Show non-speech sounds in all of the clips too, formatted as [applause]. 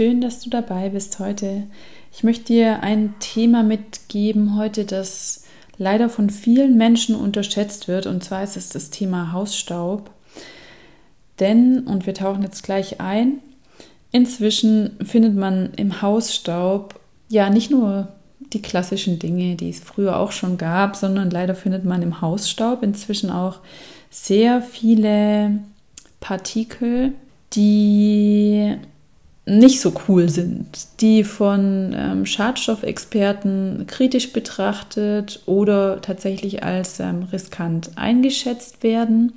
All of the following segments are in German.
schön, dass du dabei bist heute. Ich möchte dir ein Thema mitgeben heute, das leider von vielen Menschen unterschätzt wird, und zwar ist es das Thema Hausstaub. Denn, und wir tauchen jetzt gleich ein, inzwischen findet man im Hausstaub ja nicht nur die klassischen Dinge, die es früher auch schon gab, sondern leider findet man im Hausstaub inzwischen auch sehr viele Partikel, die nicht so cool sind, die von ähm, Schadstoffexperten kritisch betrachtet oder tatsächlich als ähm, riskant eingeschätzt werden.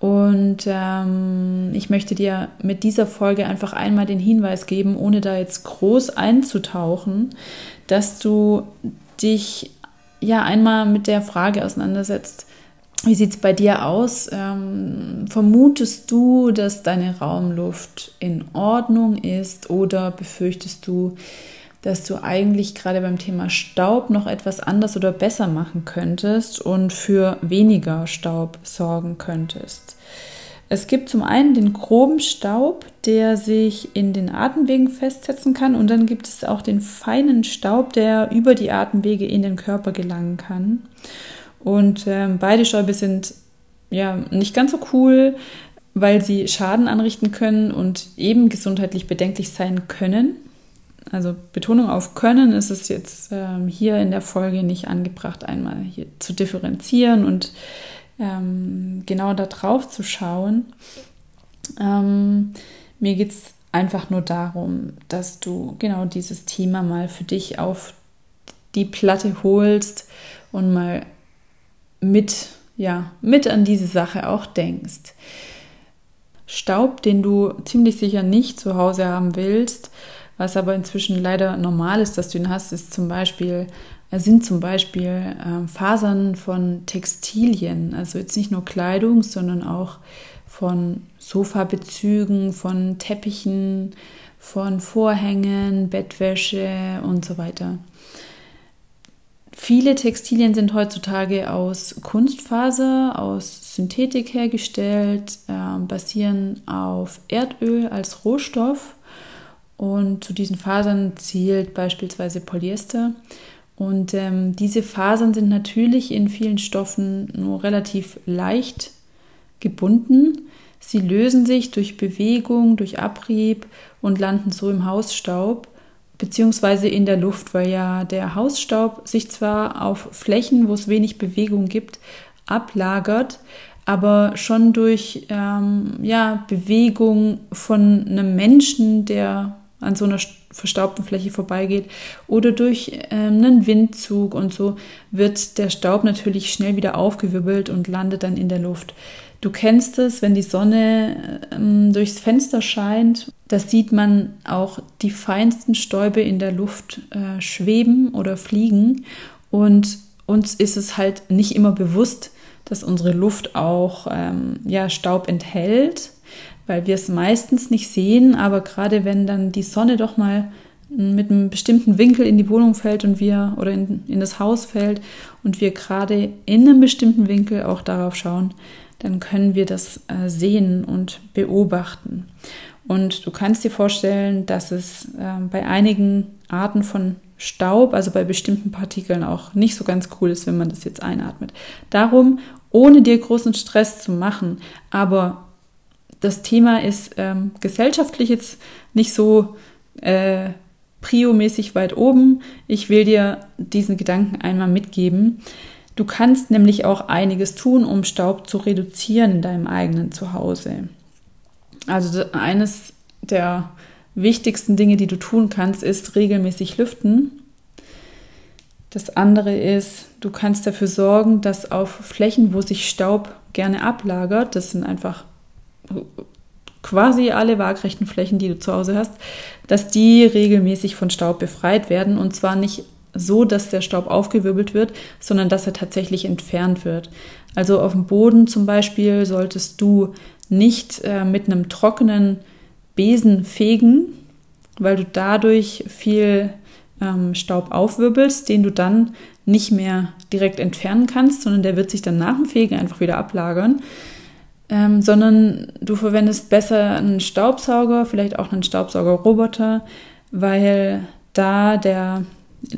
Und ähm, ich möchte dir mit dieser Folge einfach einmal den Hinweis geben, ohne da jetzt groß einzutauchen, dass du dich ja einmal mit der Frage auseinandersetzt, wie sieht es bei dir aus? Ähm, vermutest du, dass deine Raumluft in Ordnung ist oder befürchtest du, dass du eigentlich gerade beim Thema Staub noch etwas anders oder besser machen könntest und für weniger Staub sorgen könntest? Es gibt zum einen den groben Staub, der sich in den Atemwegen festsetzen kann und dann gibt es auch den feinen Staub, der über die Atemwege in den Körper gelangen kann. Und ähm, beide Stäube sind ja nicht ganz so cool, weil sie Schaden anrichten können und eben gesundheitlich bedenklich sein können. Also Betonung auf können ist es jetzt ähm, hier in der Folge nicht angebracht, einmal hier zu differenzieren und ähm, genau da drauf zu schauen. Ähm, mir geht es einfach nur darum, dass du genau dieses Thema mal für dich auf die Platte holst und mal mit, ja, mit an diese Sache auch denkst. Staub, den du ziemlich sicher nicht zu Hause haben willst, was aber inzwischen leider normal ist, dass du ihn hast, ist zum Beispiel, äh, sind zum Beispiel äh, Fasern von Textilien, also jetzt nicht nur Kleidung, sondern auch von Sofabezügen, von Teppichen, von Vorhängen, Bettwäsche und so weiter. Viele Textilien sind heutzutage aus Kunstfaser, aus Synthetik hergestellt, äh, basieren auf Erdöl als Rohstoff und zu diesen Fasern zählt beispielsweise Polyester. Und ähm, diese Fasern sind natürlich in vielen Stoffen nur relativ leicht gebunden. Sie lösen sich durch Bewegung, durch Abrieb und landen so im Hausstaub beziehungsweise in der Luft, weil ja der Hausstaub sich zwar auf Flächen, wo es wenig Bewegung gibt, ablagert, aber schon durch ähm, ja, Bewegung von einem Menschen, der an so einer verstaubten Fläche vorbeigeht, oder durch ähm, einen Windzug und so wird der Staub natürlich schnell wieder aufgewirbelt und landet dann in der Luft. Du kennst es, wenn die Sonne ähm, durchs Fenster scheint, da sieht man auch die feinsten Stäube in der Luft äh, schweben oder fliegen. Und uns ist es halt nicht immer bewusst, dass unsere Luft auch ähm, ja, Staub enthält, weil wir es meistens nicht sehen. Aber gerade wenn dann die Sonne doch mal mit einem bestimmten Winkel in die Wohnung fällt und wir oder in, in das Haus fällt und wir gerade in einem bestimmten Winkel auch darauf schauen, dann können wir das äh, sehen und beobachten. Und du kannst dir vorstellen, dass es äh, bei einigen Arten von Staub, also bei bestimmten Partikeln auch nicht so ganz cool ist, wenn man das jetzt einatmet. Darum, ohne dir großen Stress zu machen, aber das Thema ist ähm, gesellschaftlich jetzt nicht so äh, priomäßig weit oben. Ich will dir diesen Gedanken einmal mitgeben. Du kannst nämlich auch einiges tun, um Staub zu reduzieren in deinem eigenen Zuhause. Also eines der wichtigsten Dinge, die du tun kannst, ist regelmäßig lüften. Das andere ist, du kannst dafür sorgen, dass auf Flächen, wo sich Staub gerne ablagert, das sind einfach quasi alle waagrechten Flächen, die du zu Hause hast, dass die regelmäßig von Staub befreit werden und zwar nicht so, dass der Staub aufgewirbelt wird, sondern dass er tatsächlich entfernt wird. Also auf dem Boden zum Beispiel solltest du nicht äh, mit einem trockenen Besen fegen, weil du dadurch viel ähm, Staub aufwirbelst, den du dann nicht mehr direkt entfernen kannst, sondern der wird sich dann nach dem Fegen einfach wieder ablagern. ähm, sondern du verwendest besser einen Staubsauger, vielleicht auch einen Staubsaugerroboter, weil da der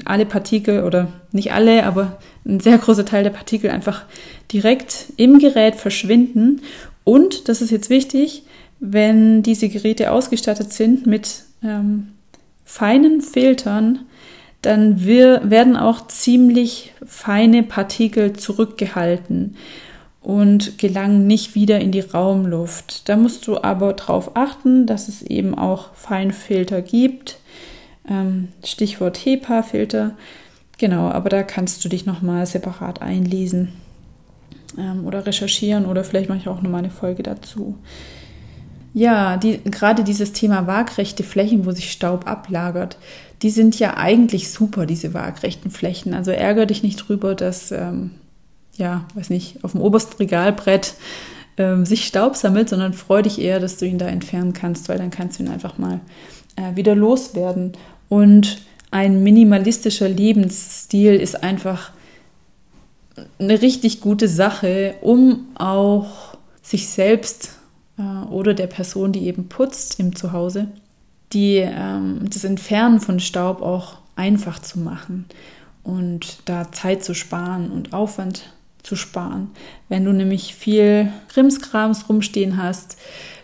alle Partikel oder nicht alle, aber ein sehr großer Teil der Partikel einfach direkt im Gerät verschwinden. Und, das ist jetzt wichtig, wenn diese Geräte ausgestattet sind mit ähm, feinen Filtern, dann wir, werden auch ziemlich feine Partikel zurückgehalten und gelangen nicht wieder in die Raumluft. Da musst du aber darauf achten, dass es eben auch Feinfilter gibt. Ähm, Stichwort HEPA-Filter. Genau, aber da kannst du dich nochmal separat einlesen ähm, oder recherchieren oder vielleicht mache ich auch nochmal eine Folge dazu. Ja, die, gerade dieses Thema waagrechte Flächen, wo sich Staub ablagert, die sind ja eigentlich super, diese waagrechten Flächen. Also ärgere dich nicht drüber, dass, ähm, ja, weiß nicht, auf dem obersten Regalbrett ähm, sich Staub sammelt, sondern freu dich eher, dass du ihn da entfernen kannst, weil dann kannst du ihn einfach mal äh, wieder loswerden. Und ein minimalistischer Lebensstil ist einfach eine richtig gute Sache, um auch sich selbst äh, oder der Person, die eben putzt im Zuhause, die, ähm, das Entfernen von Staub auch einfach zu machen und da Zeit zu sparen und Aufwand zu sparen. Wenn du nämlich viel Krimskrams rumstehen hast,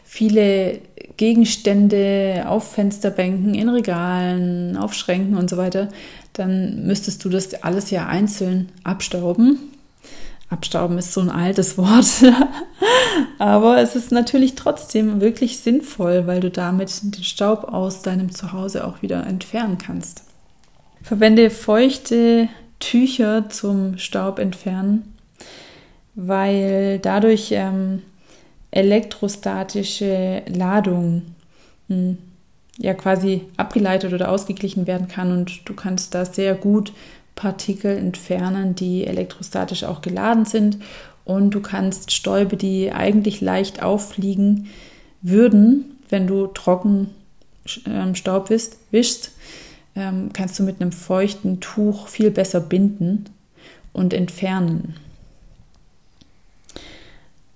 viele Gegenstände auf Fensterbänken, in Regalen, auf Schränken und so weiter, dann müsstest du das alles ja einzeln abstauben Abstauben ist so ein altes Wort, [laughs] aber es ist natürlich trotzdem wirklich sinnvoll, weil du damit den Staub aus deinem Zuhause auch wieder entfernen kannst. Verwende feuchte Tücher zum Staub entfernen, weil dadurch ähm, elektrostatische Ladung hm, ja quasi abgeleitet oder ausgeglichen werden kann und du kannst da sehr gut Partikel entfernen, die elektrostatisch auch geladen sind. Und du kannst Stäube, die eigentlich leicht auffliegen würden, wenn du trocken ähm, Staub wischst, wischst ähm, kannst du mit einem feuchten Tuch viel besser binden und entfernen.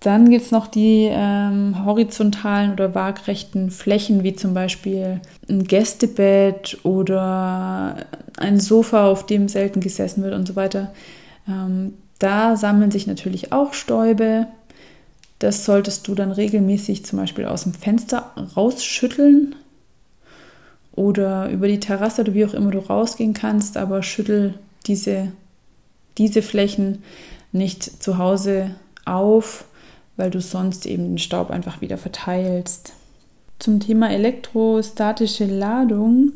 Dann gibt es noch die ähm, horizontalen oder waagrechten Flächen, wie zum Beispiel ein Gästebett oder ein Sofa, auf dem selten gesessen wird und so weiter. Ähm, da sammeln sich natürlich auch Stäube. Das solltest du dann regelmäßig zum Beispiel aus dem Fenster rausschütteln oder über die Terrasse oder wie auch immer du rausgehen kannst, aber schüttel diese, diese Flächen nicht zu Hause auf weil du sonst eben den Staub einfach wieder verteilst. Zum Thema elektrostatische Ladung,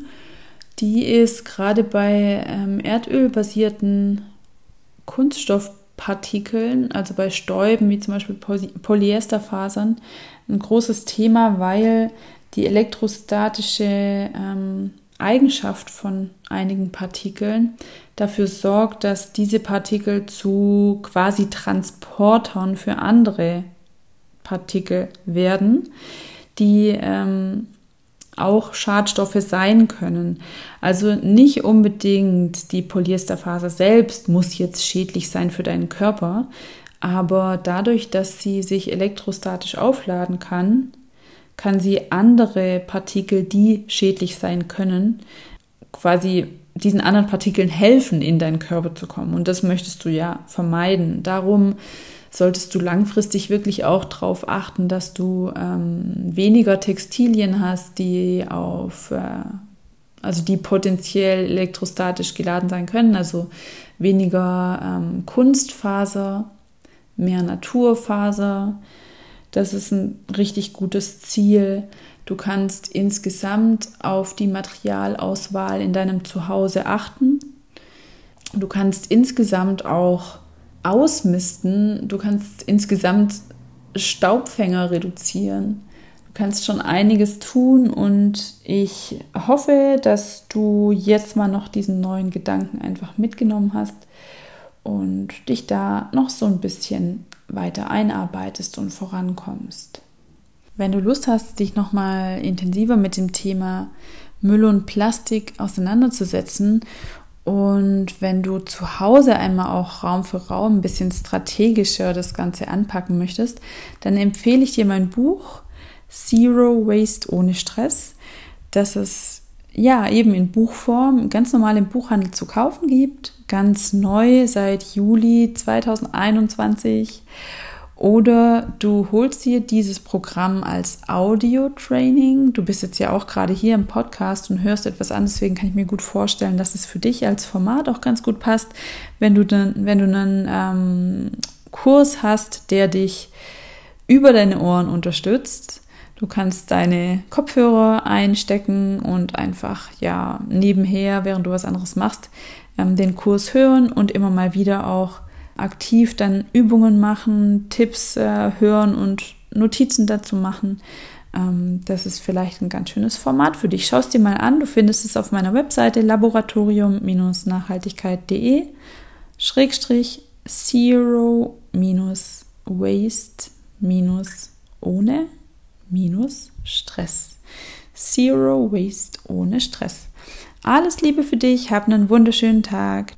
die ist gerade bei ähm, erdölbasierten Kunststoffpartikeln, also bei Stäuben wie zum Beispiel Polyesterfasern, ein großes Thema, weil die elektrostatische ähm, Eigenschaft von einigen Partikeln dafür sorgt, dass diese Partikel zu quasi Transportern für andere Partikel werden, die ähm, auch Schadstoffe sein können. Also nicht unbedingt die Polyesterfaser selbst muss jetzt schädlich sein für deinen Körper, aber dadurch, dass sie sich elektrostatisch aufladen kann, kann sie andere Partikel, die schädlich sein können, quasi diesen anderen Partikeln helfen, in deinen Körper zu kommen. Und das möchtest du ja vermeiden. Darum solltest du langfristig wirklich auch darauf achten, dass du ähm, weniger Textilien hast, die auf, äh, also die potenziell elektrostatisch geladen sein können, also weniger ähm, Kunstfaser, mehr Naturfaser. Das ist ein richtig gutes Ziel. Du kannst insgesamt auf die Materialauswahl in deinem Zuhause achten. Du kannst insgesamt auch ausmisten. Du kannst insgesamt Staubfänger reduzieren. Du kannst schon einiges tun und ich hoffe, dass du jetzt mal noch diesen neuen Gedanken einfach mitgenommen hast und dich da noch so ein bisschen weiter einarbeitest und vorankommst. Wenn du Lust hast, dich noch mal intensiver mit dem Thema Müll und Plastik auseinanderzusetzen Und wenn du zu Hause einmal auch Raum für Raum ein bisschen strategischer das Ganze anpacken möchtest, dann empfehle ich dir mein Buch Zero Waste ohne Stress. Das es ja eben in Buchform ganz normal im Buchhandel zu kaufen gibt, ganz neu seit Juli 2021 oder du holst dir dieses Programm als Audio-Training. Du bist jetzt ja auch gerade hier im Podcast und hörst etwas an, deswegen kann ich mir gut vorstellen, dass es für dich als Format auch ganz gut passt, wenn du dann, wenn du einen ähm, Kurs hast, der dich über deine Ohren unterstützt. Du kannst deine Kopfhörer einstecken und einfach ja nebenher, während du was anderes machst, ähm, den Kurs hören und immer mal wieder auch aktiv dann Übungen machen, Tipps äh, hören und Notizen dazu machen. Ähm, das ist vielleicht ein ganz schönes Format für dich. Schau es dir mal an. Du findest es auf meiner Webseite laboratorium-nachhaltigkeit.de Schrägstrich Zero minus Waste minus ohne minus Stress. Zero Waste ohne Stress. Alles Liebe für dich, hab einen wunderschönen Tag.